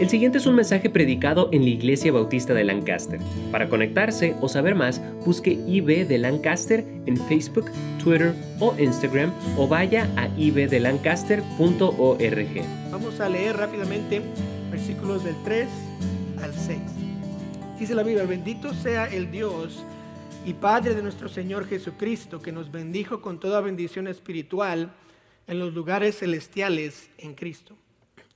El siguiente es un mensaje predicado en la Iglesia Bautista de Lancaster. Para conectarse o saber más, busque IB de Lancaster en Facebook, Twitter o Instagram o vaya a ibdelancaster.org. Vamos a leer rápidamente versículos del 3 al 6. Dice la Biblia, bendito sea el Dios y Padre de nuestro Señor Jesucristo, que nos bendijo con toda bendición espiritual en los lugares celestiales en Cristo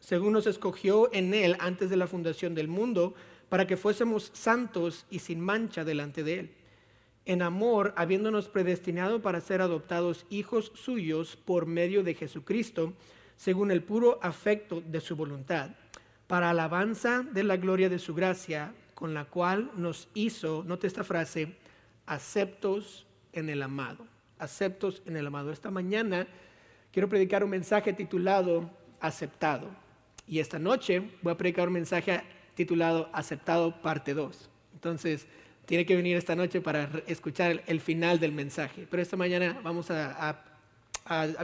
según nos escogió en Él antes de la fundación del mundo, para que fuésemos santos y sin mancha delante de Él. En amor, habiéndonos predestinado para ser adoptados hijos suyos por medio de Jesucristo, según el puro afecto de su voluntad, para alabanza de la gloria de su gracia, con la cual nos hizo, note esta frase, aceptos en el amado. Aceptos en el amado. Esta mañana quiero predicar un mensaje titulado Aceptado. Y esta noche voy a predicar un mensaje titulado Aceptado parte 2. Entonces, tiene que venir esta noche para escuchar el final del mensaje. Pero esta mañana vamos a,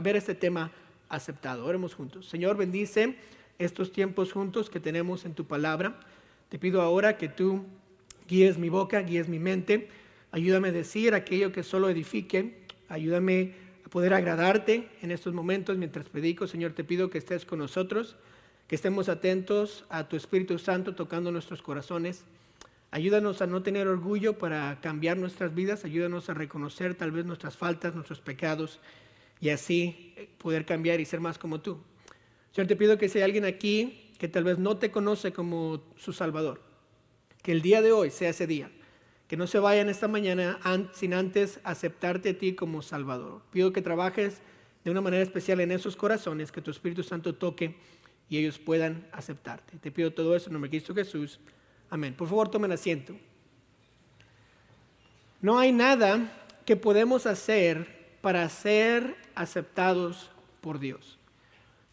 ver este tema aceptado. Oremos juntos. Señor, bendice estos tiempos juntos que tenemos en tu palabra. Te pido ahora que tú guíes mi boca, guíes mi mente. Ayúdame a decir aquello que solo edifique. Ayúdame a poder agradarte en estos momentos mientras predico. Señor, te pido que estés con nosotros que estemos atentos a tu Espíritu Santo tocando nuestros corazones. Ayúdanos a no tener orgullo para cambiar nuestras vidas, ayúdanos a reconocer tal vez nuestras faltas, nuestros pecados y así eh, poder cambiar y ser más como tú. Señor, te pido que si hay alguien aquí que tal vez no te conoce como su Salvador, que el día de hoy sea ese día, que no se vayan esta mañana sin antes aceptarte a ti como Salvador. Pido que trabajes de una manera especial en esos corazones, que tu Espíritu Santo toque y ellos puedan aceptarte. Te pido todo eso en nombre de Cristo Jesús. Amén. Por favor, tomen asiento. No hay nada que podemos hacer para ser aceptados por Dios.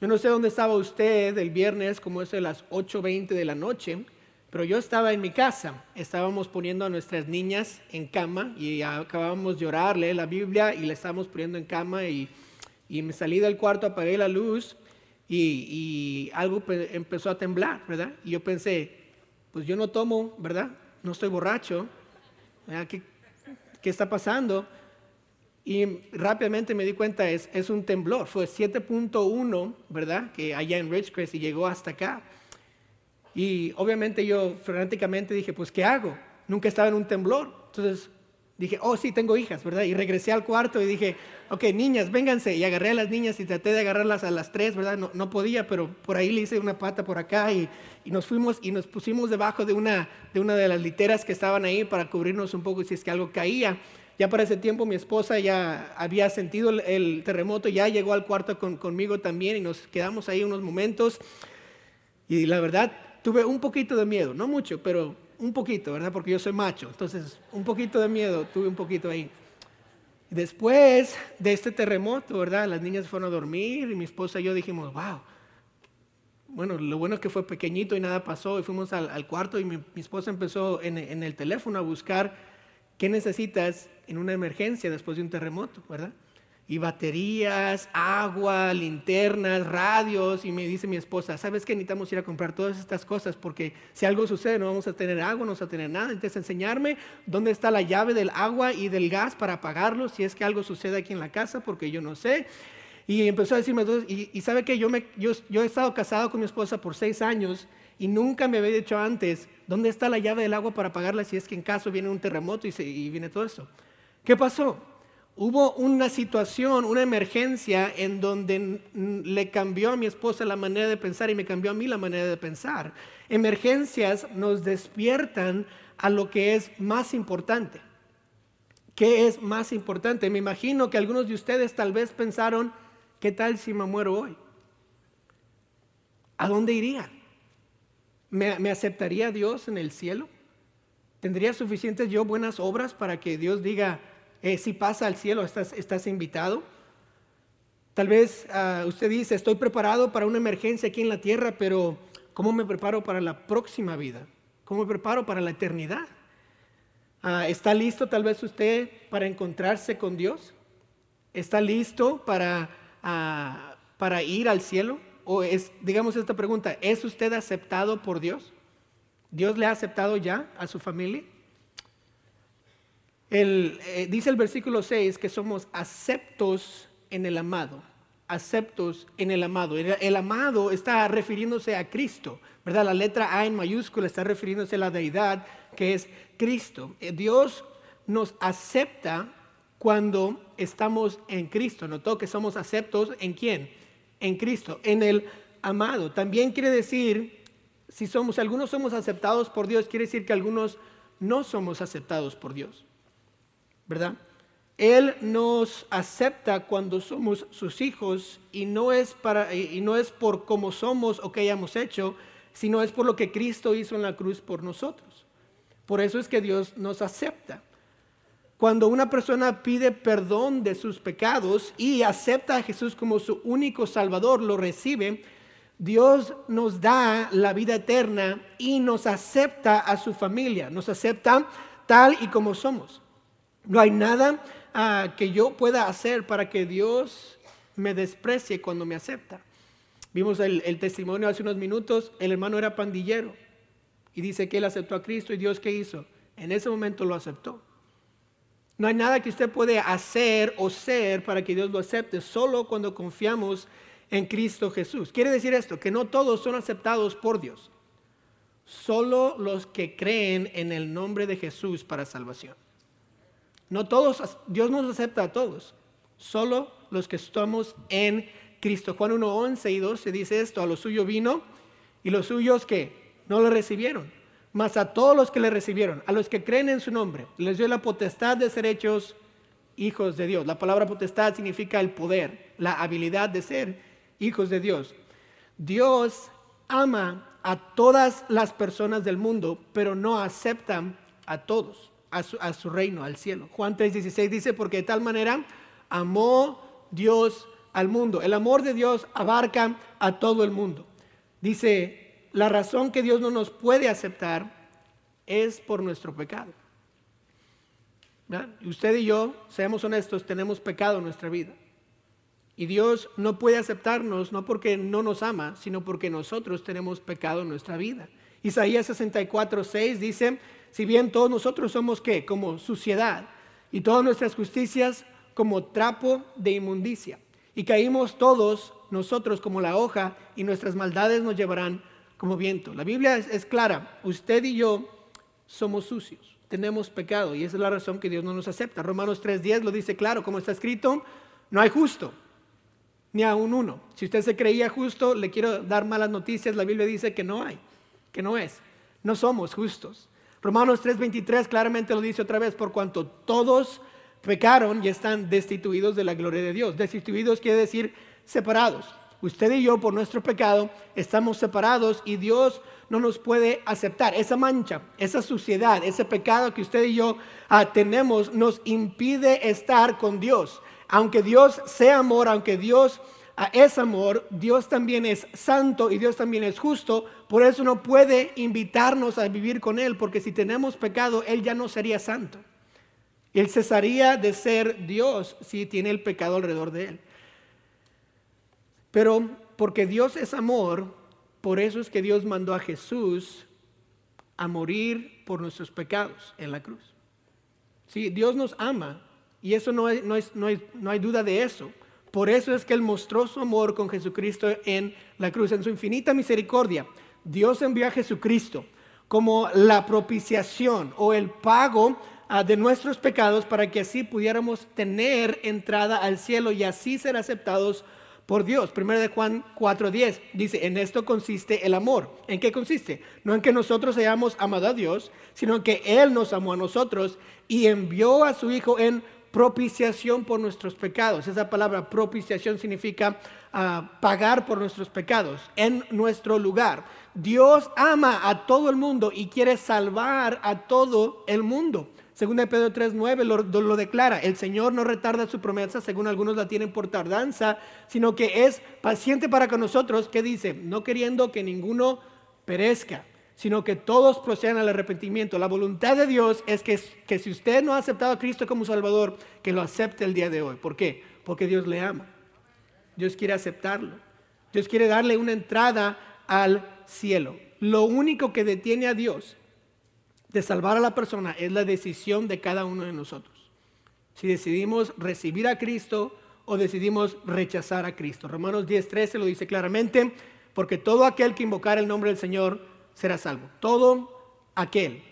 Yo no sé dónde estaba usted el viernes, como es de las 8.20 de la noche, pero yo estaba en mi casa. Estábamos poniendo a nuestras niñas en cama y acabábamos de orarle la Biblia y le estábamos poniendo en cama y, y me salí del cuarto, apagué la luz y, algo empezó a temblar, ¿verdad? Y yo pensé, pues yo no tomo, ¿verdad? No estoy borracho, ¿Qué, ¿Qué, está pasando? Y rápidamente me di cuenta, es, es un temblor, fue 7.1, ¿verdad? Que allá en Ridgecrest y llegó hasta acá. Y obviamente yo frenéticamente dije, pues ¿qué hago? Nunca estaba en un temblor. Entonces dije, oh sí, tengo hijas, ¿verdad? Y regresé al cuarto y dije, ok, niñas, vénganse. Y agarré a las niñas y traté de agarrarlas a las tres, ¿verdad? No, no podía, pero por ahí le hice una pata por acá y, y, nos fuimos y nos pusimos debajo de una, de una de las literas que estaban ahí para cubrirnos un poco si es que algo caía. Ya para ese tiempo mi esposa ya había sentido el, terremoto, ya llegó al cuarto con, conmigo también y nos quedamos ahí unos momentos. Y la verdad, tuve un poquito de miedo, no mucho, pero un poquito, ¿verdad? Porque yo soy macho, entonces un poquito de miedo, tuve un poquito ahí. Después de este terremoto, ¿verdad? Las niñas fueron a dormir y mi esposa y yo dijimos, wow. Bueno, lo bueno es que fue pequeñito y nada pasó y fuimos al, cuarto y mi, esposa empezó en, en el teléfono a buscar qué necesitas en una emergencia después de un terremoto, ¿verdad? Y baterías, agua, linternas, radios. Y me dice mi esposa, ¿sabes qué? Necesitamos ir a comprar todas estas cosas porque si algo sucede no vamos a tener agua, no vamos a tener nada. Entonces enseñarme dónde está la llave del agua y del gas para apagarlo si es que algo sucede aquí en la casa porque yo no sé. Y empezó a decirme, y, y sabe que yo, me, yo, yo he estado casado con mi esposa por seis años y nunca me había dicho antes, ¿dónde está la llave del agua para apagarla si es que en caso viene un terremoto y, se, y viene todo eso? ¿Qué pasó? Hubo una situación, una emergencia en donde le cambió a mi esposa la manera de pensar y me cambió a mí la manera de pensar. Emergencias nos despiertan a lo que es más importante. ¿Qué es más importante? Me imagino que algunos de ustedes tal vez pensaron, ¿qué tal si me muero hoy? ¿A dónde iría? ¿Me, aceptaría Dios en el cielo? ¿Tendría suficientes yo buenas obras para que Dios diga, eh, si pasa al cielo, estás, invitado. Tal vez ah, usted dice, estoy preparado para una emergencia aquí en la tierra, pero ¿cómo me preparo para la próxima vida? ¿Cómo me preparo para la eternidad? Ah, ¿Está listo tal vez usted para encontrarse con Dios? ¿Está listo para, ah, para ir al cielo? o es, digamos esta pregunta, ¿es usted aceptado por Dios? ¿Dios le ha aceptado ya a su familia? Eh, dice el versículo 6 que somos aceptos en el amado, aceptos en el amado. El, amado está refiriéndose a Cristo, ¿verdad? La letra A en mayúscula está refiriéndose a la deidad que es Cristo. Eh, Dios nos acepta cuando estamos en Cristo. Notó que somos aceptos en quién? En Cristo, en el amado. También quiere decir, si somos, algunos somos aceptados por Dios, quiere decir que algunos no somos aceptados por Dios. ¿Verdad? Él nos acepta cuando somos sus hijos y no es, para, y no es por cómo somos o qué hayamos hecho, sino es por lo que Cristo hizo en la cruz por nosotros. Por eso es que Dios nos acepta. Cuando una persona pide perdón de sus pecados y acepta a Jesús como su único Salvador, lo recibe, Dios nos da la vida eterna y nos acepta a su familia, nos acepta tal y como somos. No hay nada ah, que yo pueda hacer para que Dios me desprecie cuando me acepta. Vimos el, el, testimonio hace unos minutos, el hermano era pandillero y dice que él aceptó a Cristo y Dios qué hizo. En ese momento lo aceptó. No hay nada que usted puede hacer o ser para que Dios lo acepte, solo cuando confiamos en Cristo Jesús. Quiere decir esto, que no todos son aceptados por Dios, solo los que creen en el nombre de Jesús para salvación. No todos, Dios nos acepta a todos, solo los que estamos en Cristo. Juan 1, 11 y 12 dice esto, a lo suyo vino y los suyos que no lo recibieron mas a todos los que le recibieron, a los que creen en su nombre, les dio la potestad de ser hechos hijos de Dios. La palabra potestad significa el poder, la habilidad de ser hijos de Dios. Dios ama a todas las personas del mundo, pero no aceptan a todos, a su, reino, al cielo. Juan 3:16 dice, porque de tal manera amó Dios al mundo. El amor de Dios abarca a todo el mundo. Dice la razón que Dios no nos puede aceptar es por nuestro pecado. Usted y yo, seamos honestos, tenemos pecado en nuestra vida. Y Dios no puede aceptarnos no porque no nos ama, sino porque nosotros tenemos pecado en nuestra vida. Isaías 64, 6 dice, si bien todos nosotros somos qué, como suciedad, y todas nuestras justicias como trapo de inmundicia, y caímos todos nosotros como la hoja, y nuestras maldades nos llevarán como viento. La Biblia es, clara, usted y yo somos sucios, tenemos pecado y esa es la razón que Dios no nos acepta. Romanos 3.10 lo dice claro, como está escrito, no hay justo, ni aún uno. Si usted se creía justo, le quiero dar malas noticias, la Biblia dice que no hay, que no es, no somos justos. Romanos 3.23 claramente lo dice otra vez, por cuanto todos pecaron y están destituidos de la gloria de Dios. Destituidos quiere decir separados usted y yo por nuestro pecado estamos separados y Dios no nos puede aceptar. Esa mancha, esa suciedad, ese pecado que usted y yo ah, tenemos nos impide estar con Dios. Aunque Dios sea amor, aunque Dios es amor, Dios también es santo y Dios también es justo. Por eso no puede invitarnos a vivir con Él, porque si tenemos pecado, Él ya no sería santo. Él cesaría de ser Dios si tiene el pecado alrededor de Él. Pero porque Dios es amor, por eso es que Dios mandó a Jesús a morir por nuestros pecados en la cruz. Sí, Dios nos ama y eso no, no, no hay duda de eso. Por eso es que Él mostró su amor con Jesucristo en la cruz, en su infinita misericordia. Dios envió a Jesucristo como la propiciación o el pago ah, de nuestros pecados para que así pudiéramos tener entrada al cielo y así ser aceptados por Dios. Primero de Juan 4:10 dice, en esto consiste el amor. ¿En qué consiste? No en que nosotros hayamos amado a Dios, sino en que Él nos amó a nosotros y envió a su Hijo en propiciación por nuestros pecados. Esa palabra propiciación significa ah, pagar por nuestros pecados en nuestro lugar. Dios ama a todo el mundo y quiere salvar a todo el mundo. Según de Pedro 3.9 lo, lo declara, el Señor no retarda su promesa, según algunos la tienen por tardanza, sino que es paciente para con nosotros, que dice, no queriendo que ninguno perezca, sino que todos procedan al arrepentimiento. La voluntad de Dios es que, si usted no ha aceptado a Cristo como Salvador, que lo acepte el día de hoy. ¿Por qué? Porque Dios le ama. Dios quiere aceptarlo. Dios quiere darle una entrada al cielo. Lo único que detiene a Dios de salvar a la persona es la decisión de cada uno de nosotros. Si decidimos recibir a Cristo o decidimos rechazar a Cristo. Romanos 10:13 lo dice claramente, porque todo aquel que invocar el nombre del Señor será salvo. Todo aquel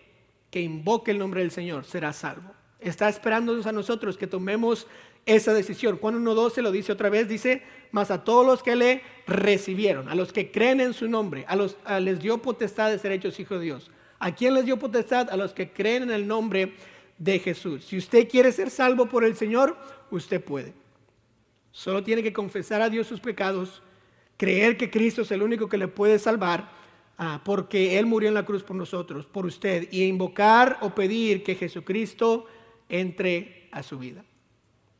que invoque el nombre del Señor será salvo. Está esperándonos a nosotros que tomemos esa decisión. Juan 1.12 lo dice otra vez, dice, mas a todos los que le recibieron, a los que creen en su nombre, a los les dio potestad de ser hechos hijos de Dios. ¿A quién les dio potestad? A los que creen en el nombre de Jesús. Si usted quiere ser salvo por el Señor, usted puede. Solo tiene que confesar a Dios sus pecados, creer que Cristo es el único que le puede salvar, ah, porque Él murió en la cruz por nosotros, por usted, y invocar o pedir que Jesucristo entre a su vida.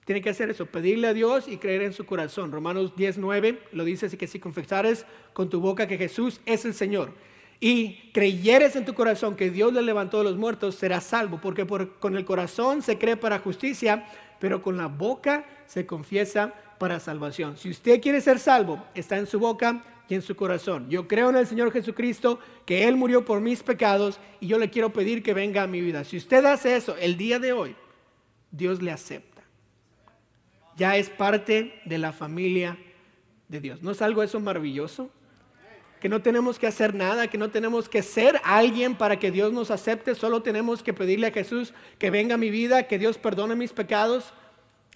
Tiene que hacer eso, pedirle a Dios y creer en su corazón. Romanos 19 lo dice así que si confesares con tu boca que Jesús es el Señor y creyeres en tu corazón que Dios le levantó de los muertos, serás salvo, porque con el corazón se cree para justicia, pero con la boca se confiesa para salvación. Si usted quiere ser salvo, está en su boca y en su corazón. Yo creo en el Señor Jesucristo, que Él murió por mis pecados y yo le quiero pedir que venga a mi vida. Si usted hace eso el día de hoy, Dios le acepta. Ya es parte de la familia de Dios. ¿No es algo eso maravilloso? que no tenemos que hacer nada, que no tenemos que ser alguien para que Dios nos acepte, solo tenemos que pedirle a Jesús que venga a mi vida, que Dios perdone mis pecados.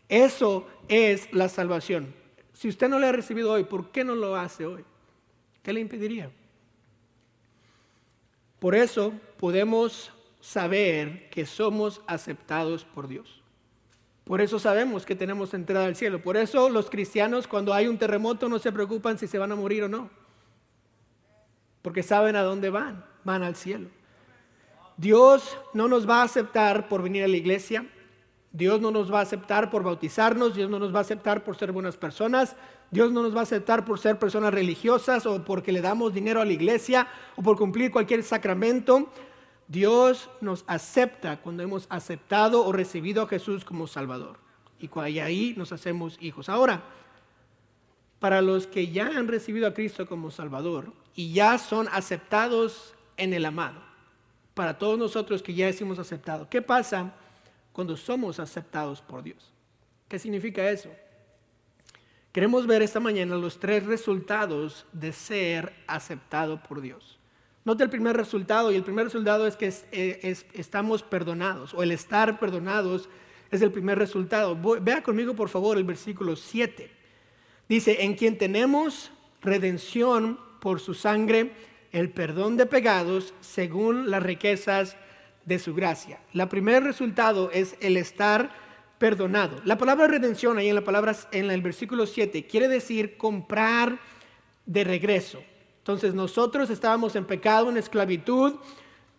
Eso es la salvación. Si usted no lo ha recibido hoy, ¿por qué no lo hace hoy? ¿Qué le impediría? Por eso podemos saber que somos aceptados por Dios. Por eso sabemos que tenemos entrada al cielo. Por eso los cristianos cuando hay un terremoto no se preocupan si se van a morir o no porque saben a dónde van, van al cielo. Dios no nos va a aceptar por venir a la iglesia, Dios no nos va a aceptar por bautizarnos, Dios no nos va a aceptar por ser buenas personas, Dios no nos va a aceptar por ser personas religiosas o porque le damos dinero a la iglesia o por cumplir cualquier sacramento. Dios nos acepta cuando hemos aceptado o recibido a Jesús como Salvador. Y ahí nos hacemos hijos. Ahora, para los que ya han recibido a Cristo como Salvador y ya son aceptados en el amado, para todos nosotros que ya hemos aceptado, ¿qué pasa cuando somos aceptados por Dios? ¿Qué significa eso? Queremos ver esta mañana los tres resultados de ser aceptado por Dios. Note el primer resultado y el primer resultado es que eh, estamos perdonados o el estar perdonados es el primer resultado. vea conmigo por favor el versículo 7. Dice, en quien tenemos redención por su sangre, el perdón de pecados según las riquezas de su gracia. El primer resultado es el estar perdonado. La palabra redención ahí en la palabra en el versículo 7 quiere decir comprar de regreso. Entonces nosotros estábamos en pecado, en esclavitud.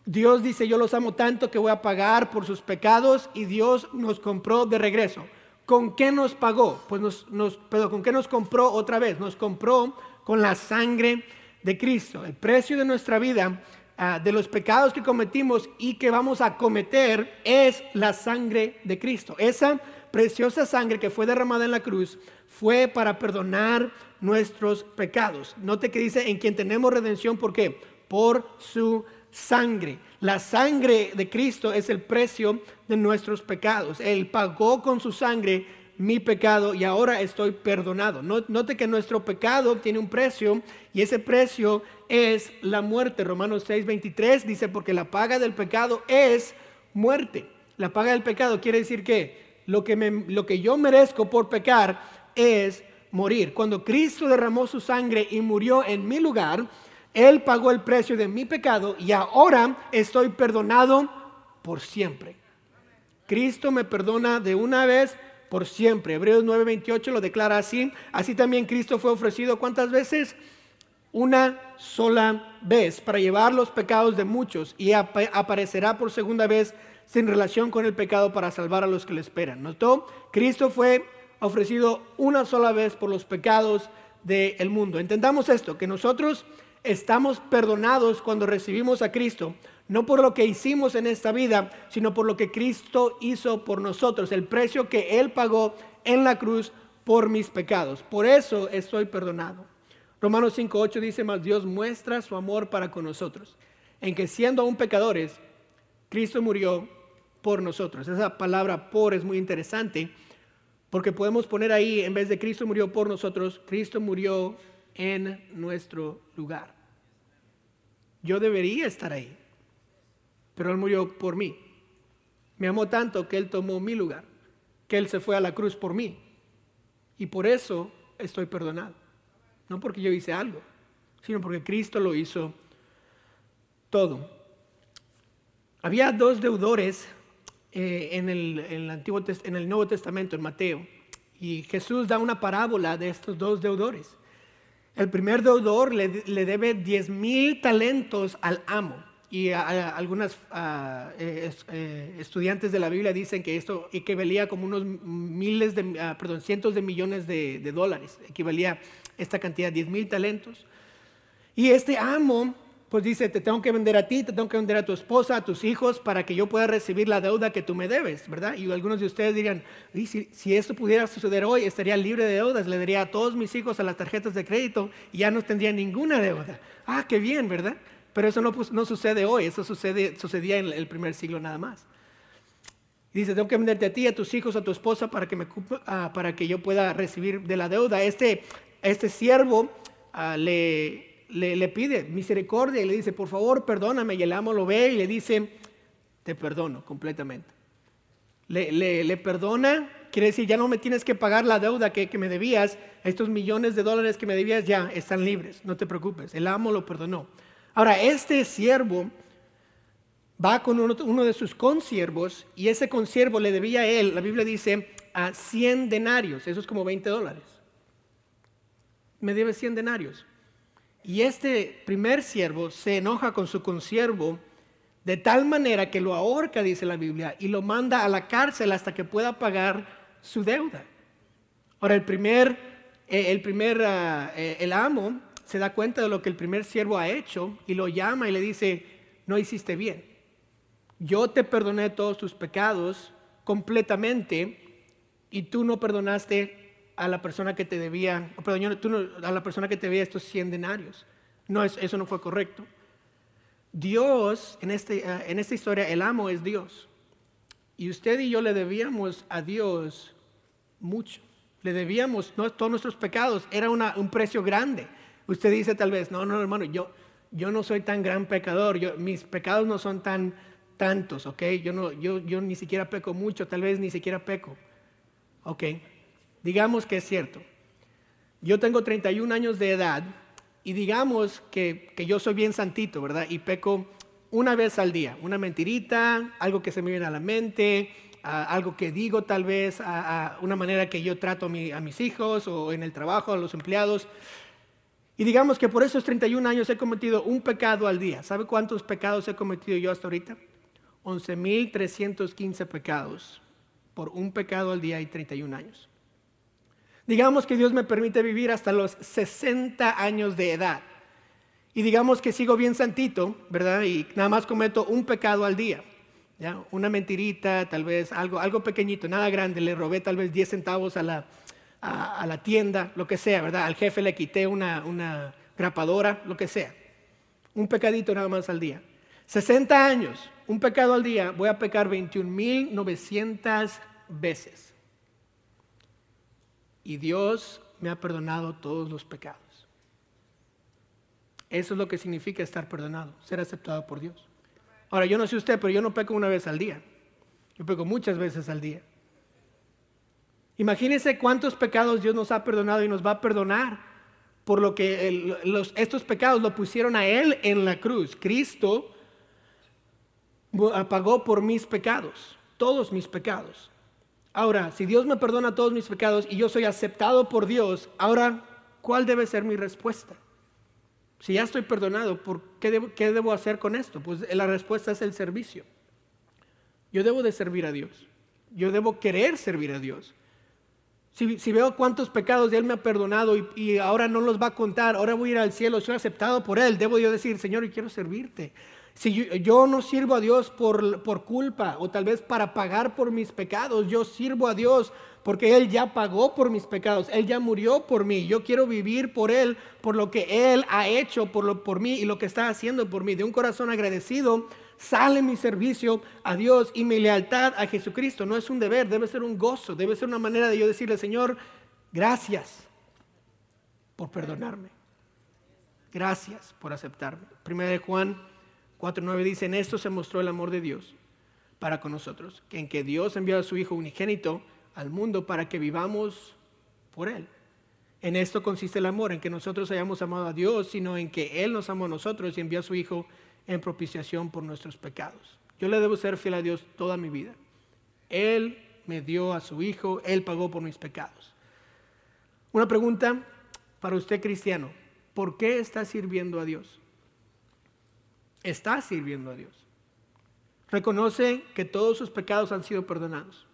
Dios dice, yo los amo tanto que voy a pagar por sus pecados y Dios nos compró de regreso. ¿Con qué nos pagó? Pues nos, nos, pero ¿con qué nos compró otra vez? Nos compró con la sangre de Cristo. El precio de nuestra vida, ah, de los pecados que cometimos y que vamos a cometer, es la sangre de Cristo. Esa preciosa sangre que fue derramada en la cruz fue para perdonar nuestros pecados. Note que dice en quien tenemos redención, ¿por qué? Por su sangre. La sangre de Cristo es el precio de nuestros pecados. Él pagó con su sangre mi pecado y ahora estoy perdonado. Note que nuestro pecado tiene un precio y ese precio es la muerte. Romanos 6:23 dice, porque la paga del pecado es muerte. La paga del pecado quiere decir que lo que, lo que yo merezco por pecar es morir. Cuando Cristo derramó su sangre y murió en mi lugar, él pagó el precio de mi pecado y ahora estoy perdonado por siempre. Cristo me perdona de una vez por siempre. Hebreos 9:28 lo declara así. Así también Cristo fue ofrecido cuántas veces? Una sola vez para llevar los pecados de muchos y aparecerá por segunda vez sin relación con el pecado para salvar a los que le esperan. ¿Notó? Cristo fue ofrecido una sola vez por los pecados del mundo. Entendamos esto, que nosotros estamos perdonados cuando recibimos a Cristo, no por lo que hicimos en esta vida, sino por lo que Cristo hizo por nosotros, el precio que Él pagó en la cruz por mis pecados. Por eso estoy perdonado. Romanos 5.8 dice, más Dios muestra su amor para con nosotros, en que siendo aún pecadores, Cristo murió por nosotros. Esa palabra por es muy interesante porque podemos poner ahí, en vez de Cristo murió por nosotros, Cristo murió en nuestro lugar. Yo debería estar ahí, pero Él murió por mí. Me amó tanto que Él tomó mi lugar, que Él se fue a la cruz por mí. Y por eso estoy perdonado. No porque yo hice algo, sino porque Cristo lo hizo todo. Había dos deudores eh, en, el, Antiguo, en el Nuevo Testamento, en Mateo, y Jesús da una parábola de estos dos deudores. El primer deudor le, debe 10 mil talentos al amo. Y algunos eh, eh, estudiantes de la Biblia dicen que esto equivalía como unos miles de, ah, perdón, cientos de millones de, de dólares. Equivalía esta cantidad, 10 mil talentos. Y este amo pues dice, te tengo que vender a ti, te tengo que vender a tu esposa, a tus hijos, para que yo pueda recibir la deuda que tú me debes, ¿verdad? Y algunos de ustedes dirían, si, si esto pudiera suceder hoy, estaría libre de deudas, le daría a todos mis hijos a las tarjetas de crédito y ya no tendría ninguna deuda. Ah, qué bien, ¿verdad? Pero eso no, sucede hoy, eso sucede, sucedía en el primer siglo nada más. dice, tengo que venderte a ti, a tus hijos, a tu esposa, para que, me, ah, para que yo pueda recibir de la deuda. Este, este siervo ah, le le, pide misericordia y le dice, por favor, perdóname. Y el amo lo ve y le dice, te perdono completamente. Le, perdona, quiere decir, ya no me tienes que pagar la deuda que, me debías, estos millones de dólares que me debías ya están libres, no te preocupes, el amo lo perdonó. Ahora, este siervo va con uno, de sus consiervos y ese consiervo le debía a él, la Biblia dice, a 100 denarios, eso es como 20 dólares. Me debe 100 denarios. Y este primer siervo se enoja con su consiervo de tal manera que lo ahorca, dice la Biblia, y lo manda a la cárcel hasta que pueda pagar su deuda. Ahora, el primer, eh, el primer, ah, eh, el amo se da cuenta de lo que el primer siervo ha hecho y lo llama y le dice, no hiciste bien. Yo te perdoné todos tus pecados completamente y tú no perdonaste a la persona que te debía, perdón, tú a la persona que te debía estos 100 denarios. No, eso no fue correcto. Dios, en, este, eh, en esta historia, el amo es Dios. Y usted y yo le debíamos a Dios mucho. Le debíamos todos nuestros pecados. Era un precio grande. Usted dice tal vez, no, no, hermano, yo, yo no soy tan gran pecador. Yo, mis pecados no son tan tantos, ¿ok? Yo, no, yo, yo ni siquiera peco mucho, tal vez ni siquiera peco. ¿Ok? Digamos que es cierto. Yo tengo 31 años de edad y digamos que, yo soy bien santito, ¿verdad? Y peco una vez al día, una mentirita, algo que se me viene a la mente, algo que digo tal vez, una manera que yo trato a, mis hijos o en el trabajo, a los empleados. Y digamos que por esos 31 años he cometido un pecado al día. ¿Sabe cuántos pecados he cometido yo hasta ahorita? 11.315 pecados por un pecado al día y 31 años. Digamos que Dios me permite vivir hasta los 60 años de edad. Y digamos que sigo bien santito, ¿verdad? Y nada más cometo un pecado al día. Una mentirita, tal vez algo, algo pequeñito, nada grande. Le robé tal vez 10 centavos a la, a, la tienda, lo que sea, ¿verdad? Al jefe le quité una, una grapadora, lo que sea. Un pecadito nada más al día. 60 años, un pecado al día, voy a pecar 21.900 veces y Dios me ha perdonado todos los pecados. Eso es lo que significa estar perdonado, ser aceptado por Dios. Ahora, yo no sé usted, pero yo no peco una vez al día. Yo peco muchas veces al día. Imagínense cuántos pecados Dios nos ha perdonado y nos va a perdonar por lo que estos pecados lo pusieron a Él en la cruz. Cristo pagó por mis pecados, todos mis pecados. Ahora, si Dios me perdona todos mis pecados y yo soy aceptado por Dios, ahora, ¿cuál debe ser mi respuesta? Si ya estoy perdonado, ¿por qué, debo, hacer con esto? Pues la respuesta es el servicio. Yo debo de servir a Dios. Yo debo querer servir a Dios. Si, veo cuántos pecados Él me ha perdonado y, ahora no los va a contar, ahora voy a ir al cielo, soy aceptado por Él, debo yo decir, Señor, yo quiero servirte. Si yo, no sirvo a Dios por, por culpa o tal vez para pagar por mis pecados, yo sirvo a Dios porque Él ya pagó por mis pecados, Él ya murió por mí, yo quiero vivir por Él, por lo que Él ha hecho por, por mí y lo que está haciendo por mí. De un corazón agradecido sale mi servicio a Dios y mi lealtad a Jesucristo. No es un deber, debe ser un gozo, debe ser una manera de yo decirle, Señor, gracias por perdonarme. Gracias por aceptarme. Primera de Juan 4.9 dice, en esto se mostró el amor de Dios para con nosotros, en que Dios envió a su Hijo unigénito al mundo para que vivamos por Él. En esto consiste el amor, en que nosotros hayamos amado a Dios, sino en que Él nos amó a nosotros y envió a su Hijo en propiciación por nuestros pecados. Yo le debo ser fiel a Dios toda mi vida. Él me dio a su Hijo, Él pagó por mis pecados. Una pregunta para usted cristiano, ¿por qué está sirviendo a Dios? Está sirviendo a Dios. Reconoce que todos sus pecados han sido perdonados.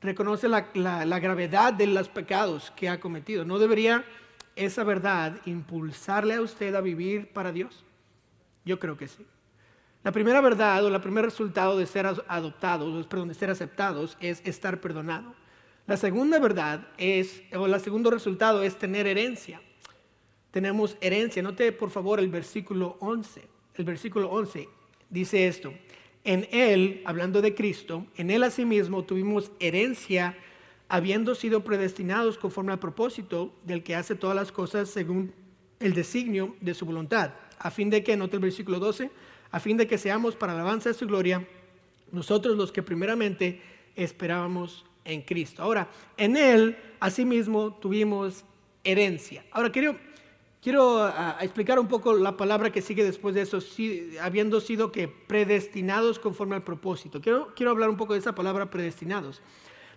Reconoce la, la gravedad de los pecados que ha cometido. ¿No debería esa verdad impulsarle a usted a vivir para Dios? Yo creo que sí. La primera verdad o el primer resultado de ser adoptados, perdón, de ser aceptados es estar perdonado. La segunda verdad es, o el segundo resultado es tener herencia. Tenemos herencia. Note por favor el versículo 11. El versículo 11 dice esto. En Él, hablando de Cristo, en Él asimismo tuvimos herencia, habiendo sido predestinados conforme al propósito del que hace todas las cosas según el designio de su voluntad a fin de que, note el versículo 12, a fin de que seamos para alabanza de su gloria, nosotros los que primeramente esperábamos en Cristo. Ahora, en Él, asimismo, tuvimos herencia. Ahora, quiero, quiero ah, explicar un poco la palabra que sigue después de eso, habiendo sido que predestinados conforme al propósito. Quiero, quiero hablar un poco de esa palabra predestinados.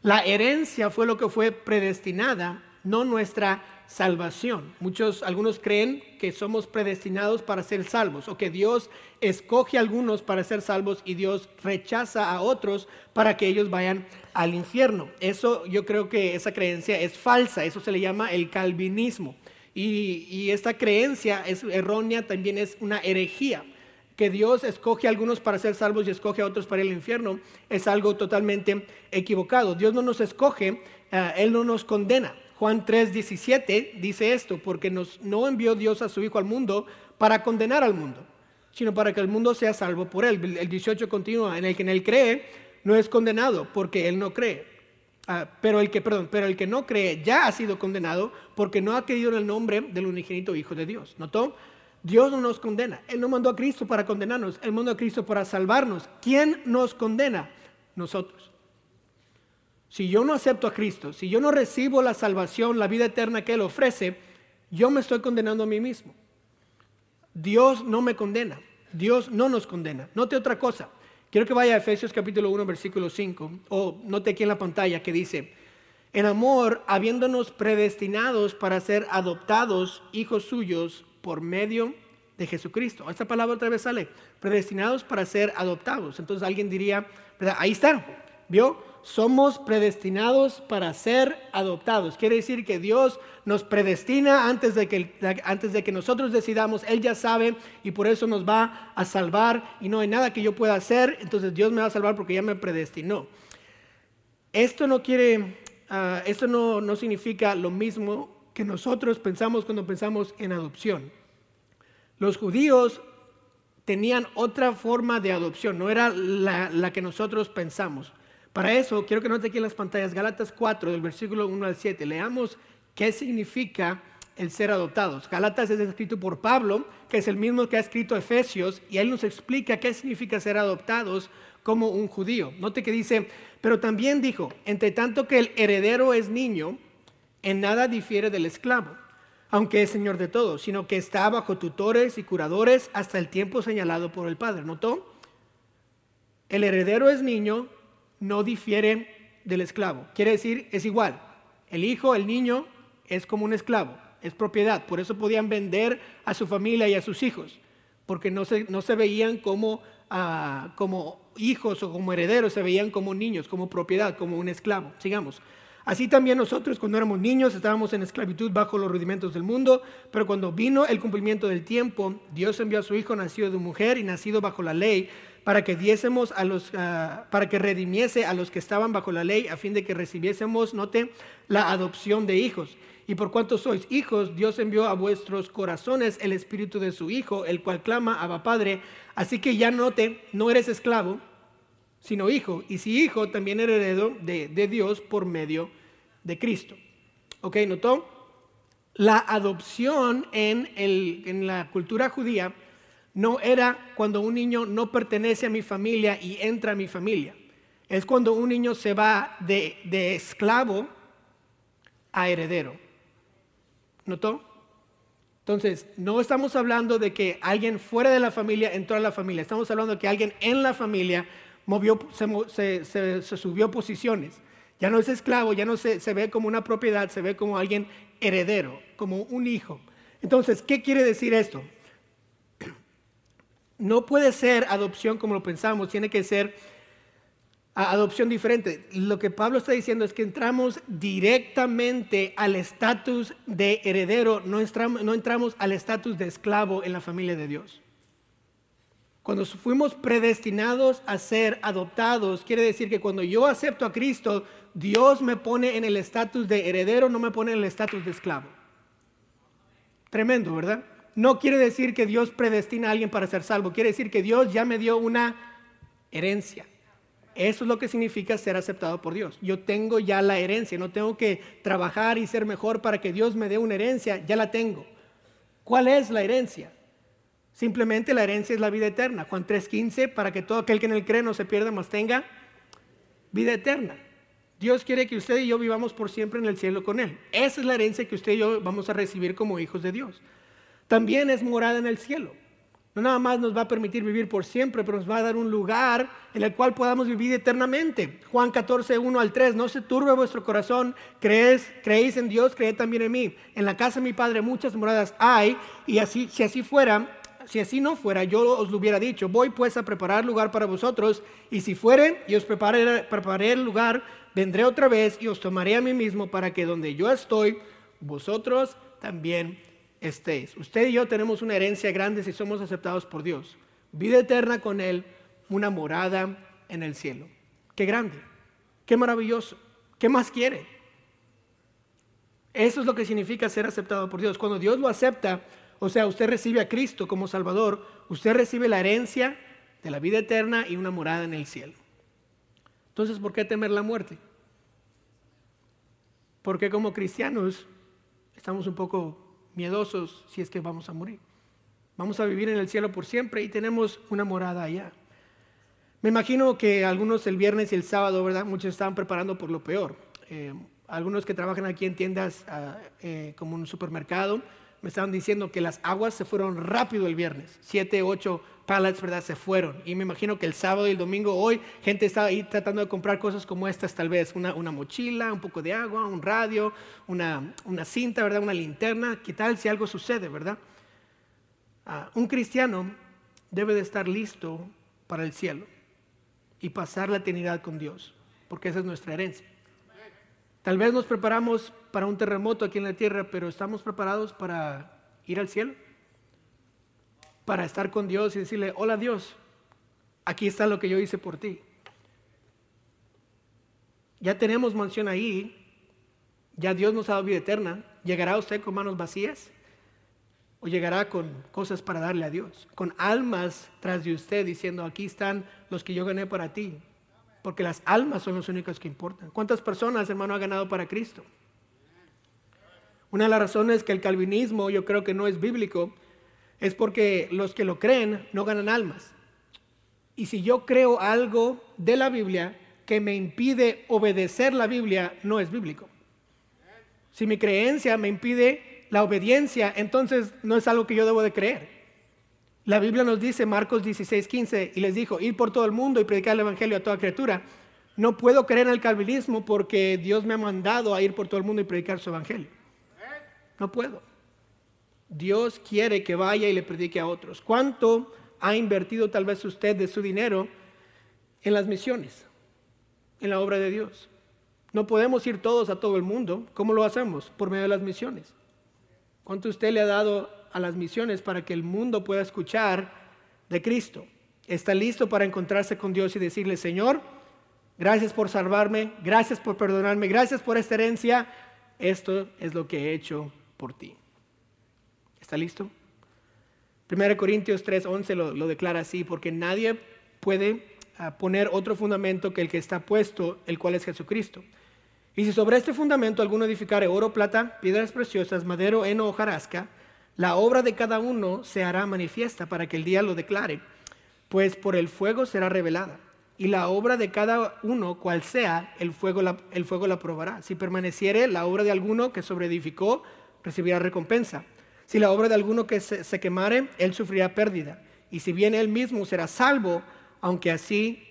La herencia fue lo que fue predestinada, no nuestra salvación. Muchos, algunos creen que somos predestinados para ser salvos o que Dios escoge a algunos para ser salvos y Dios rechaza a otros para que ellos vayan al infierno. Eso yo creo que esa creencia es falsa, eso se le llama el calvinismo. Y, esta creencia es errónea, también es una herejía que Dios escoge a algunos para ser salvos y escoge a otros para el infierno, es algo totalmente equivocado. Dios no nos escoge, eh, Él no nos condena. Juan 3:17 dice esto, porque nos, no envió Dios a su Hijo al mundo para condenar al mundo, sino para que el mundo sea salvo por él. El 18 continúa, en el que en él cree no es condenado porque él no cree. Ah, pero el que, perdón, pero el que no cree ya ha sido condenado porque no ha creído en el nombre del unigénito Hijo de Dios. ¿Notó? Dios no nos condena. Él no mandó a Cristo para condenarnos. Él mandó a Cristo para salvarnos. ¿Quién nos condena? Nosotros. Si yo no acepto a Cristo, si yo no recibo la salvación, la vida eterna que Él ofrece, yo me estoy condenando a mí mismo. Dios no me condena, Dios no nos condena. Note otra cosa. Quiero que vaya a Efesios capítulo 1, versículo 5, o note aquí en la pantalla que dice, en amor, habiéndonos predestinados para ser adoptados hijos suyos por medio de Jesucristo. Esta palabra otra vez sale, predestinados para ser adoptados. Entonces alguien diría, ahí está, ¿vio? Somos predestinados para ser adoptados. Quiere decir que Dios nos predestina antes de que, antes de que nosotros decidamos. Él ya sabe y por eso nos va a salvar y no hay nada que yo pueda hacer. Entonces Dios me va a salvar porque ya me predestinó. Esto no quiere, ah, esto no, no significa lo mismo que nosotros pensamos cuando pensamos en adopción. Los judíos tenían otra forma de adopción, no era la, la que nosotros pensamos. Para eso, quiero que note aquí en las pantallas Galatas 4, del versículo 1 al 7. Leamos qué significa el ser adoptados. Galatas es escrito por Pablo, que es el mismo que ha escrito Efesios, y él nos explica qué significa ser adoptados como un judío. Note que dice, pero también dijo, entre tanto que el heredero es niño, en nada difiere del esclavo, aunque es señor de todo, sino que está bajo tutores y curadores hasta el tiempo señalado por el Padre. ¿Notó? El heredero es niño, no difiere del esclavo. Quiere decir, es igual. El hijo, el niño, es como un esclavo, es propiedad. Por eso podían vender a su familia y a sus hijos, porque no se, no se veían como, ah, como hijos o como herederos, se veían como niños, como propiedad, como un esclavo. Sigamos. Así también nosotros cuando éramos niños estábamos en esclavitud bajo los rudimentos del mundo, pero cuando vino el cumplimiento del tiempo, Dios envió a su Hijo nacido de mujer y nacido bajo la ley para que diésemos a los, ah, para que redimiese a los que estaban bajo la ley, a fin de que recibiésemos, note, la adopción de hijos. Y por cuanto sois hijos, Dios envió a vuestros corazones el espíritu de su Hijo, el cual clama, Abba Padre. Así que ya note, no eres esclavo, sino hijo. Y si hijo, también heredero de, de Dios por medio de Cristo. ¿Ok? ¿Notó? La adopción en, el, en la cultura judía no era cuando un niño no pertenece a mi familia y entra a mi familia. Es cuando un niño se va de, esclavo a heredero. ¿Notó? Entonces, no estamos hablando de que alguien fuera de la familia entró a la familia. Estamos hablando de que alguien en la familia se, subió posiciones. Ya no es esclavo, ya no se, se ve como una propiedad, se ve como alguien heredero, como un hijo. Entonces, ¿qué quiere decir esto? No puede ser adopción como lo pensamos, tiene que ser adopción diferente. Lo que Pablo está diciendo es que entramos directamente al estatus de heredero, no entramos, no entramos al estatus de esclavo en la familia de Dios. Cuando fuimos predestinados a ser adoptados, quiere decir que cuando yo acepto a Cristo, Dios me pone en el estatus de heredero, no me pone en el estatus de esclavo. Tremendo, ¿verdad? No quiere decir que Dios predestina a alguien para ser salvo, quiere decir que Dios ya me dio una herencia. Eso es lo que significa ser aceptado por Dios. Yo tengo ya la herencia, no tengo que trabajar y ser mejor para que Dios me dé una herencia, ya la tengo. ¿Cuál es la herencia? Simplemente la herencia es la vida eterna. Juan 3:15, para que todo aquel que en él cree no se pierda, más tenga vida eterna. Dios quiere que usted y yo vivamos por siempre en el cielo con Él. Esa es la herencia que usted y yo vamos a recibir como hijos de Dios. También es morada en el cielo. No nada más nos va a permitir vivir por siempre, pero nos va a dar un lugar en el cual podamos vivir eternamente. Juan 14, 1 al 3, no se turbe vuestro corazón, creéis, creéis en Dios, creed también en mí. En la casa de mi Padre muchas moradas hay, y así, si así fuera, si así no fuera, yo os lo hubiera dicho, voy pues a preparar lugar para vosotros, y si fuere y os preparé, preparé el lugar, vendré otra vez y os tomaré a mí mismo para que donde yo estoy, vosotros también estéis. Usted y yo tenemos una herencia grande si somos aceptados por Dios. Vida eterna con Él, una morada en el cielo. Qué grande, qué maravilloso, qué más quiere. Eso es lo que significa ser aceptado por Dios. Cuando Dios lo acepta, o sea, usted recibe a Cristo como Salvador, usted recibe la herencia de la vida eterna y una morada en el cielo. Entonces, ¿por qué temer la muerte? Porque como cristianos estamos un poco miedosos si es que vamos a morir. Vamos a vivir en el cielo por siempre y tenemos una morada allá. Me imagino que algunos el viernes y el sábado, ¿verdad? Muchos estaban preparando por lo peor. Eh, algunos que trabajan aquí en tiendas ah, eh, como un supermercado me estaban diciendo que las aguas se fueron rápido el viernes. Siete, ocho pallets, ¿verdad? Se fueron. Y me imagino que el sábado y el domingo, hoy, gente estaba ahí tratando de comprar cosas como estas, tal vez. Una, una mochila, un poco de agua, un radio, una, una, cinta, ¿verdad? Una linterna. ¿Qué tal si algo sucede, verdad? Ah, un cristiano debe de estar listo para el cielo y pasar la eternidad con Dios, porque esa es nuestra herencia. Tal vez nos preparamos para un terremoto aquí en la tierra, pero ¿estamos preparados para ir al cielo? Para estar con Dios y decirle, hola Dios, aquí está lo que yo hice por ti. Ya tenemos mansión ahí, ya Dios nos ha dado vida eterna. ¿Llegará usted con manos vacías? ¿O llegará con cosas para darle a Dios? Con almas tras de usted diciendo, aquí están los que yo gané para ti porque las almas son las únicas que importan. ¿Cuántas personas, hermano, ha ganado para Cristo? Una de las razones que el calvinismo yo creo que no es bíblico es porque los que lo creen no ganan almas. Y si yo creo algo de la Biblia que me impide obedecer la Biblia, no es bíblico. Si mi creencia me impide la obediencia, entonces no es algo que yo debo de creer. La Biblia nos dice, Marcos 16, 15, y les dijo, ir por todo el mundo y predicar el Evangelio a toda criatura. No puedo creer en el calvinismo porque Dios me ha mandado a ir por todo el mundo y predicar su Evangelio. No puedo. Dios quiere que vaya y le predique a otros. ¿Cuánto ha invertido tal vez usted de su dinero en las misiones, en la obra de Dios? No podemos ir todos a todo el mundo. ¿Cómo lo hacemos? Por medio de las misiones. ¿Cuánto usted le ha dado a las misiones para que el mundo pueda escuchar de Cristo? ¿Está listo para encontrarse con Dios y decirle, Señor, gracias por salvarme, gracias por perdonarme, gracias por esta herencia? Esto es lo que he hecho por ti. ¿Está listo? 1 Corintios 3:11 lo, lo declara así, porque nadie puede ah, poner otro fundamento que el que está puesto, el cual es Jesucristo. Y si sobre este fundamento alguno edificare oro, plata, piedras preciosas, madero, heno o la obra de cada uno se hará manifiesta para que el día lo declare, pues por el fuego será revelada. Y la obra de cada uno, cual sea, el fuego la, el fuego la probará. Si permaneciere la obra de alguno que sobreedificó, recibirá recompensa. Si la obra de alguno que se, se quemare, él sufrirá pérdida. Y si bien él mismo será salvo, aunque así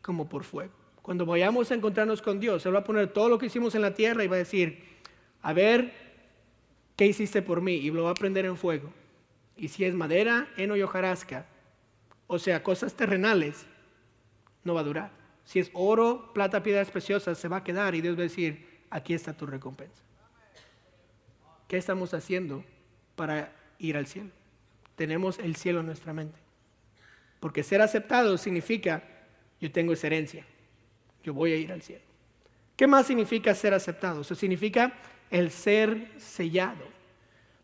como por fuego. Cuando vayamos a encontrarnos con Dios, Él va a poner todo lo que hicimos en la tierra y va a decir, a ver, ¿qué hiciste por mí? Y lo va a prender en fuego. Y si es madera, heno y hojarasca, o sea, cosas terrenales, no va a durar. Si es oro, plata, piedras preciosas, se va a quedar y Dios va a decir, aquí está tu recompensa. ¿Qué estamos haciendo para ir al cielo? Tenemos el cielo en nuestra mente. Porque ser aceptado significa, yo tengo esa herencia, yo voy a ir al cielo. ¿Qué más significa ser aceptado? Eso significa el ser sellado.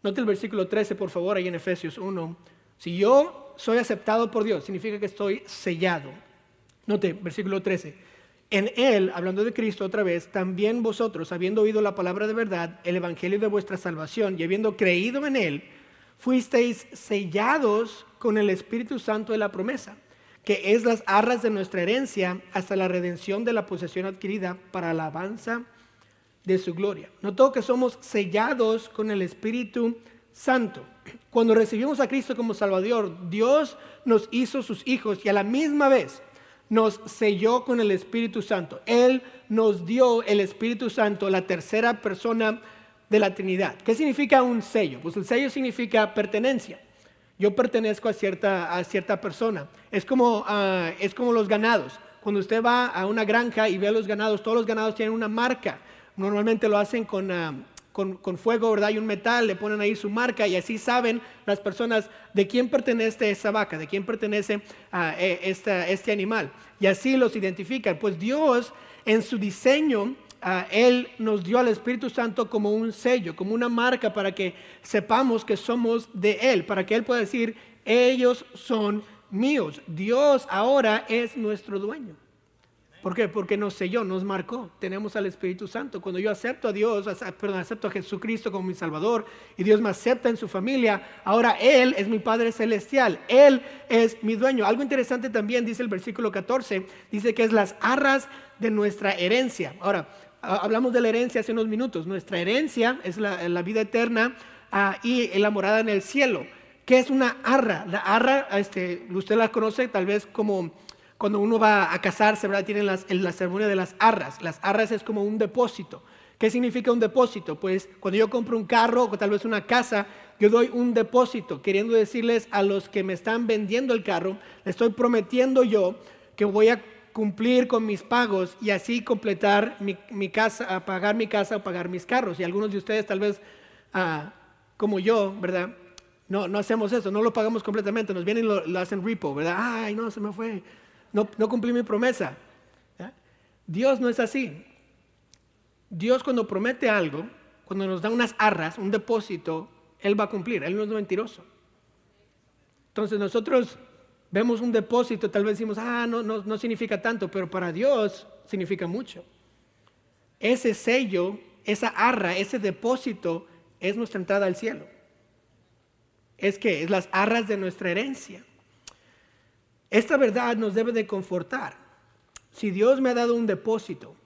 Note el versículo 13, por favor, ahí en Efesios 1. Si yo soy aceptado por Dios, significa que estoy sellado. Note, versículo 13. En Él, hablando de Cristo otra vez, también vosotros, habiendo oído la palabra de verdad, el Evangelio de vuestra salvación, y habiendo creído en Él, fuisteis sellados con el Espíritu Santo de la promesa, que es las arras de nuestra herencia hasta la redención de la posesión adquirida para la alabanza de su gloria. Notó que somos sellados con el Espíritu Santo. Cuando recibimos a Cristo como Salvador, Dios nos hizo sus hijos y a la misma vez nos selló con el Espíritu Santo. Él nos dio el Espíritu Santo, la tercera persona de la Trinidad. ¿Qué significa un sello? Pues el sello significa pertenencia. Yo pertenezco a cierta, a cierta persona. Es como, ah, es como los ganados. Cuando usted va a una granja y ve a los ganados, todos los ganados tienen una marca. Normalmente lo hacen con, ah, con, con, fuego, ¿verdad? Y un metal, le ponen ahí su marca y así saben las personas de quién pertenece esa vaca, de quién pertenece a eh, este animal. Y así los identifican. Pues Dios en su diseño él nos dio al Espíritu Santo como un sello, como una marca para que sepamos que somos de Él, para que Él pueda decir, ellos son míos. Dios ahora es nuestro dueño. ¿Por qué? Porque nos selló, nos marcó. Tenemos al Espíritu Santo. Cuando yo acepto a Dios, perdón, acepto a Jesucristo como mi Salvador y Dios me acepta en su familia, ahora Él es mi Padre Celestial. Él es mi dueño. Algo interesante también dice el versículo 14, dice que es las arras de nuestra herencia. Ahora, hablamos de la herencia hace unos minutos. Nuestra herencia es la, vida eterna ah, y la morada en el cielo. ¿Qué es una arra? La arra, este, usted la conoce tal vez como cuando uno va a casarse, ¿verdad? Tienen las, la ceremonia de las arras. Las arras es como un depósito. ¿Qué significa un depósito? Pues cuando yo compro un carro o tal vez una casa, yo doy un depósito, queriendo decirles a los que me están vendiendo el carro, le estoy prometiendo yo que voy a cumplir con mis pagos y así completar mi, casa, pagar mi casa o pagar mis carros. Y algunos de ustedes tal vez, ah, como yo, ¿verdad? No, no hacemos eso, no lo pagamos completamente, nos vienen y lo, hacen repo, ¿verdad? Ay, no, se me fue, no, cumplí mi promesa. Dios no es así. Dios cuando promete algo, cuando nos da unas arras, un depósito, Él va a cumplir, Él no es mentiroso. Entonces nosotros vemos un depósito, tal vez decimos, ah, no, no, no significa tanto, pero para Dios significa mucho. Ese sello, esa arra, ese depósito es nuestra entrada al cielo. Es que es las arras de nuestra herencia. Esta verdad nos debe de confortar. Si Dios me ha dado un depósito,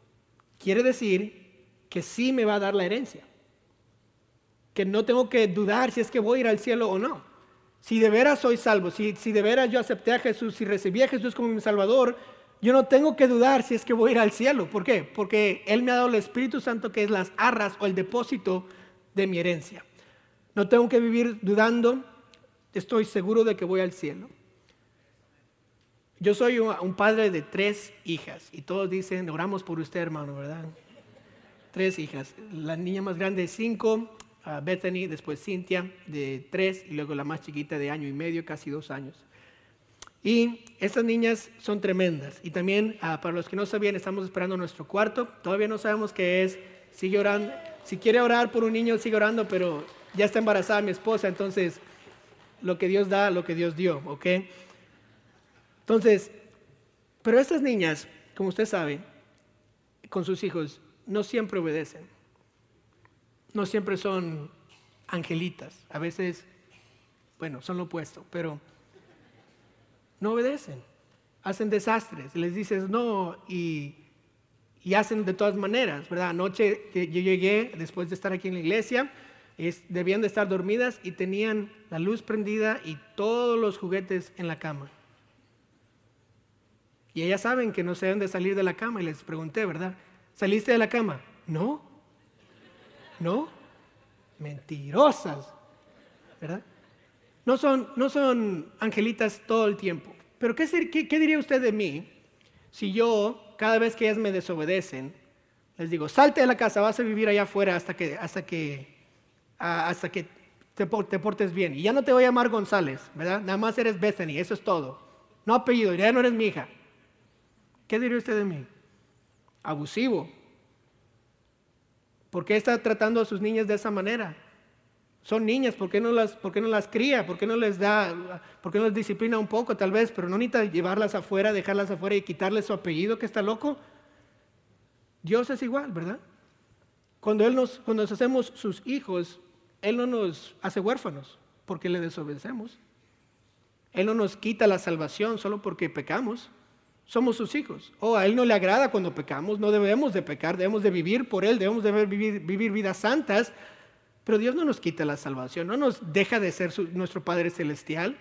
quiere decir que sí me va a dar la herencia. Que no tengo que dudar si es que voy a ir al cielo o no. Si de veras soy salvo, si, si de veras yo acepté a Jesús, si recibí a Jesús como mi Salvador, yo no tengo que dudar si es que voy a ir al cielo. ¿Por qué? Porque Él me ha dado el Espíritu Santo que es las arras o el depósito de mi herencia. No tengo que vivir dudando, estoy seguro de que voy al cielo. Yo soy un padre de tres hijas y todos dicen, oramos por usted hermano, ¿verdad? tres hijas. La niña más grande de cinco, Bethany, después Cynthia de tres y luego la más chiquita de año y medio, casi dos años. Y estas niñas son tremendas. Y también, ah, para los que no sabían, estamos esperando nuestro cuarto. Todavía no sabemos qué es. Sigue orando. Si quiere orar por un niño, sigue orando, pero ya está embarazada mi esposa, entonces lo que Dios da, lo que Dios dio, ¿ok? Entonces, pero estas niñas, como usted sabe, con sus hijos, no siempre obedecen. No siempre son angelitas. A veces, bueno, son lo opuesto, pero no obedecen. Hacen desastres. Les dices no y, y hacen de todas maneras, ¿verdad? Anoche yo llegué, después de estar aquí en la iglesia, es, debían de estar dormidas y tenían la luz prendida y todos los juguetes en la cama. Y ellas saben que no se deben de salir de la cama y les pregunté, ¿verdad? ¿Saliste de la cama? No. ¿No? Mentirosas. ¿Verdad? No son, no son angelitas todo el tiempo. Pero ¿qué, diría usted de mí si yo, cada vez que ellas me desobedecen, les digo, salte de la casa, vas a vivir allá afuera hasta que, hasta que, hasta que te, te, portes bien. Y ya no te voy a llamar González, ¿verdad? Nada más eres Bethany, eso es todo. No apellido, ya no eres mi hija. ¿Qué diría usted de mí? Abusivo. ¿Por qué está tratando a sus niñas de esa manera? Son niñas, ¿por qué no las, por qué no las cría? ¿Por qué no les da, por qué no les disciplina un poco tal vez? Pero no necesita llevarlas afuera, dejarlas afuera y quitarles su apellido que está loco. Dios es igual, ¿verdad? Cuando, él nos, cuando nos hacemos sus hijos, Él no nos hace huérfanos porque le desobedecemos. Él no nos quita la salvación solo porque pecamos somos sus hijos. O oh, a Él no le agrada cuando pecamos, no debemos de pecar, debemos de vivir por Él, debemos de vivir, vidas santas, pero Dios no nos quita la salvación, no nos deja de ser nuestro Padre Celestial.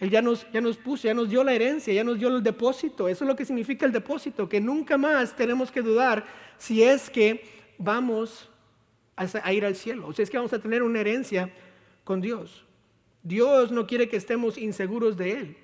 Él ya nos, ya nos puso, ya nos dio la herencia, ya nos dio el depósito. Eso es lo que significa el depósito, que nunca más tenemos que dudar si es que vamos a ir al cielo, si es que vamos a tener una herencia con Dios. Dios no quiere que estemos inseguros de Él.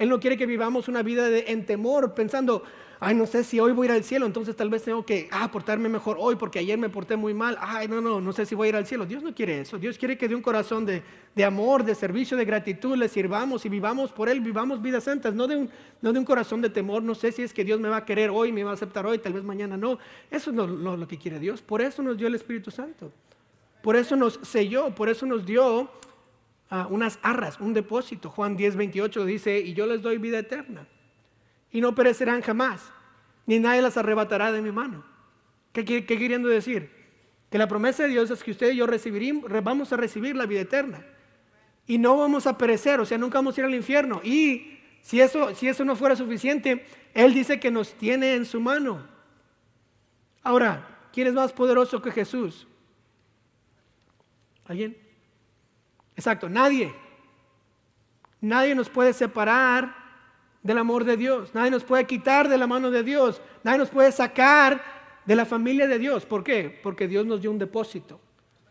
Él no quiere que vivamos una vida de, en temor, pensando, ay, no sé si hoy voy a ir al cielo, entonces tal vez tengo que ah, portarme mejor hoy porque ayer me porté muy mal. Ay, no, no, no sé si voy a ir al cielo. Dios no quiere eso. Dios quiere que de un corazón de, amor, de servicio, de gratitud le sirvamos y vivamos por Él, vivamos vidas santas, no de, un, no de un corazón de temor. No sé si es que Dios me va a querer hoy, me va a aceptar hoy, tal vez mañana no. Eso no es lo que quiere Dios. Por eso nos dio el Espíritu Santo. Por eso nos selló, por eso nos dio unas arras, un depósito. Juan 10, 28 dice, y yo les doy vida eterna. Y no perecerán jamás, ni nadie las arrebatará de mi mano. ¿Qué, qué, queriendo decir? Que la promesa de Dios es que usted y yo vamos a recibir la vida eterna. Y no vamos a perecer, o sea, nunca vamos a ir al infierno. Y si eso, si eso no fuera suficiente, Él dice que nos tiene en su mano. Ahora, ¿quién es más poderoso que Jesús? ¿Alguien? Exacto, nadie. Nadie nos puede separar del amor de Dios. Nadie nos puede quitar de la mano de Dios. Nadie nos puede sacar de la familia de Dios. ¿Por qué? Porque Dios nos dio un depósito.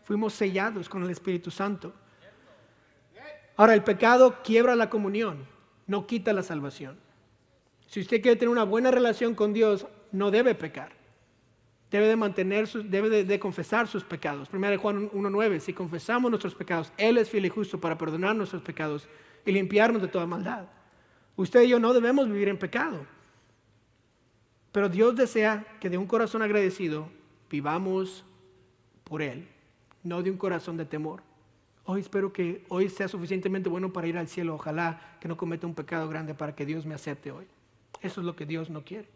Fuimos sellados con el Espíritu Santo. Ahora, el pecado quiebra la comunión, no quita la salvación. Si usted quiere tener una buena relación con Dios, no debe pecar debe de mantener, debe de, confesar sus pecados. Primero Juan 1.9, si confesamos nuestros pecados, Él es fiel y justo para perdonar nuestros pecados y limpiarnos de toda maldad. Usted y yo no debemos vivir en pecado. Pero Dios desea que de un corazón agradecido vivamos por Él, no de un corazón de temor. Hoy espero que hoy sea suficientemente bueno para ir al cielo. Ojalá que no cometa un pecado grande para que Dios me acepte hoy. Eso es lo que Dios no quiere.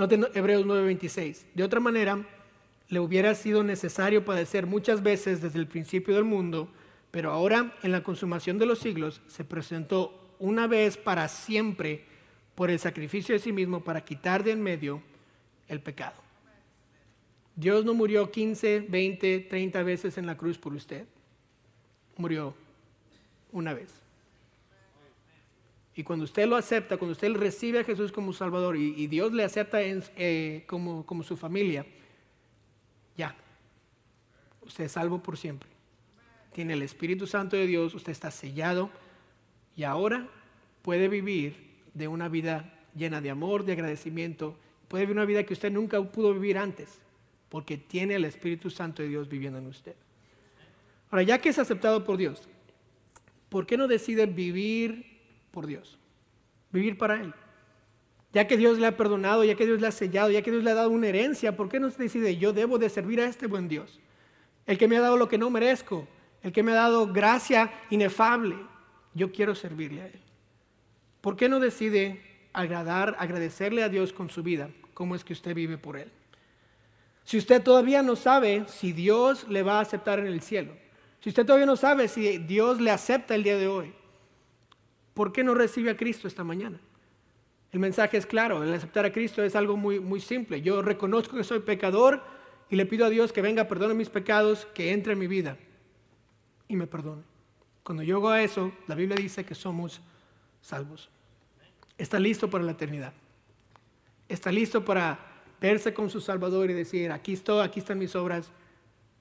Noten Hebreos 9:26. De otra manera, le hubiera sido necesario padecer muchas veces desde el principio del mundo, pero ahora, en la consumación de los siglos, se presentó una vez para siempre por el sacrificio de sí mismo para quitar de en medio el pecado. Dios no murió 15, 20, 30 veces en la cruz por usted. Murió una vez. Y cuando usted lo acepta, cuando usted recibe a Jesús como Salvador y, Dios le acepta eh, como, como su familia, ya, usted es salvo por siempre. Tiene el Espíritu Santo de Dios, usted está sellado y ahora puede vivir de una vida llena de amor, de agradecimiento. Puede vivir una vida que usted nunca pudo vivir antes. porque tiene el Espíritu Santo de Dios viviendo en usted. Ahora, ya que es aceptado por Dios, ¿por qué no decide vivir por Dios? Vivir para Él. Ya que Dios le ha perdonado, ya que Dios le ha sellado, ya que Dios le ha dado una herencia, ¿por qué no se decide yo debo de servir a este buen Dios? El que me ha dado lo que no merezco, el que me ha dado gracia inefable, yo quiero servirle a Él. ¿Por qué no decide agradar, agradecerle a Dios con su vida? ¿Cómo es que usted vive por Él? Si usted todavía no sabe si Dios le va a aceptar en el cielo, si usted todavía no sabe si Dios le acepta el día de hoy, ¿por qué no recibe a Cristo esta mañana? El mensaje es claro, el aceptar a Cristo es algo muy, muy simple. Yo reconozco que soy pecador y le pido a Dios que venga, perdone mis pecados, que entre en mi vida y me perdone. Cuando yo hago eso, la Biblia dice que somos salvos. Está listo para la eternidad. Está listo para verse con su Salvador y decir, aquí estoy, aquí están mis obras,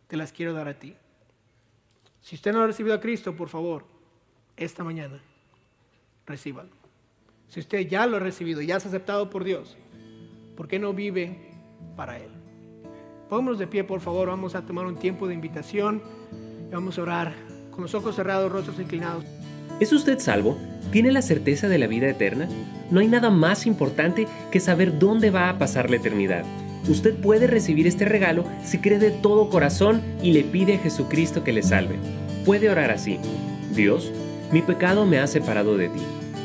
te las quiero dar a ti. Si usted no ha recibido a Cristo, por favor, esta mañana, recíbalo. Si usted ya lo ha recibido, ya es aceptado por Dios, ¿por qué no vive para Él? Pónganos de pie, por favor, vamos a tomar un tiempo de invitación y vamos a orar con los ojos cerrados, rostros inclinados. ¿Es usted salvo? ¿Tiene la certeza de la vida eterna? No hay nada más importante que saber dónde va a pasar la eternidad. Usted puede recibir este regalo si cree de todo corazón y le pide a Jesucristo que le salve. Puede orar así. Dios, mi pecado me ha separado de ti,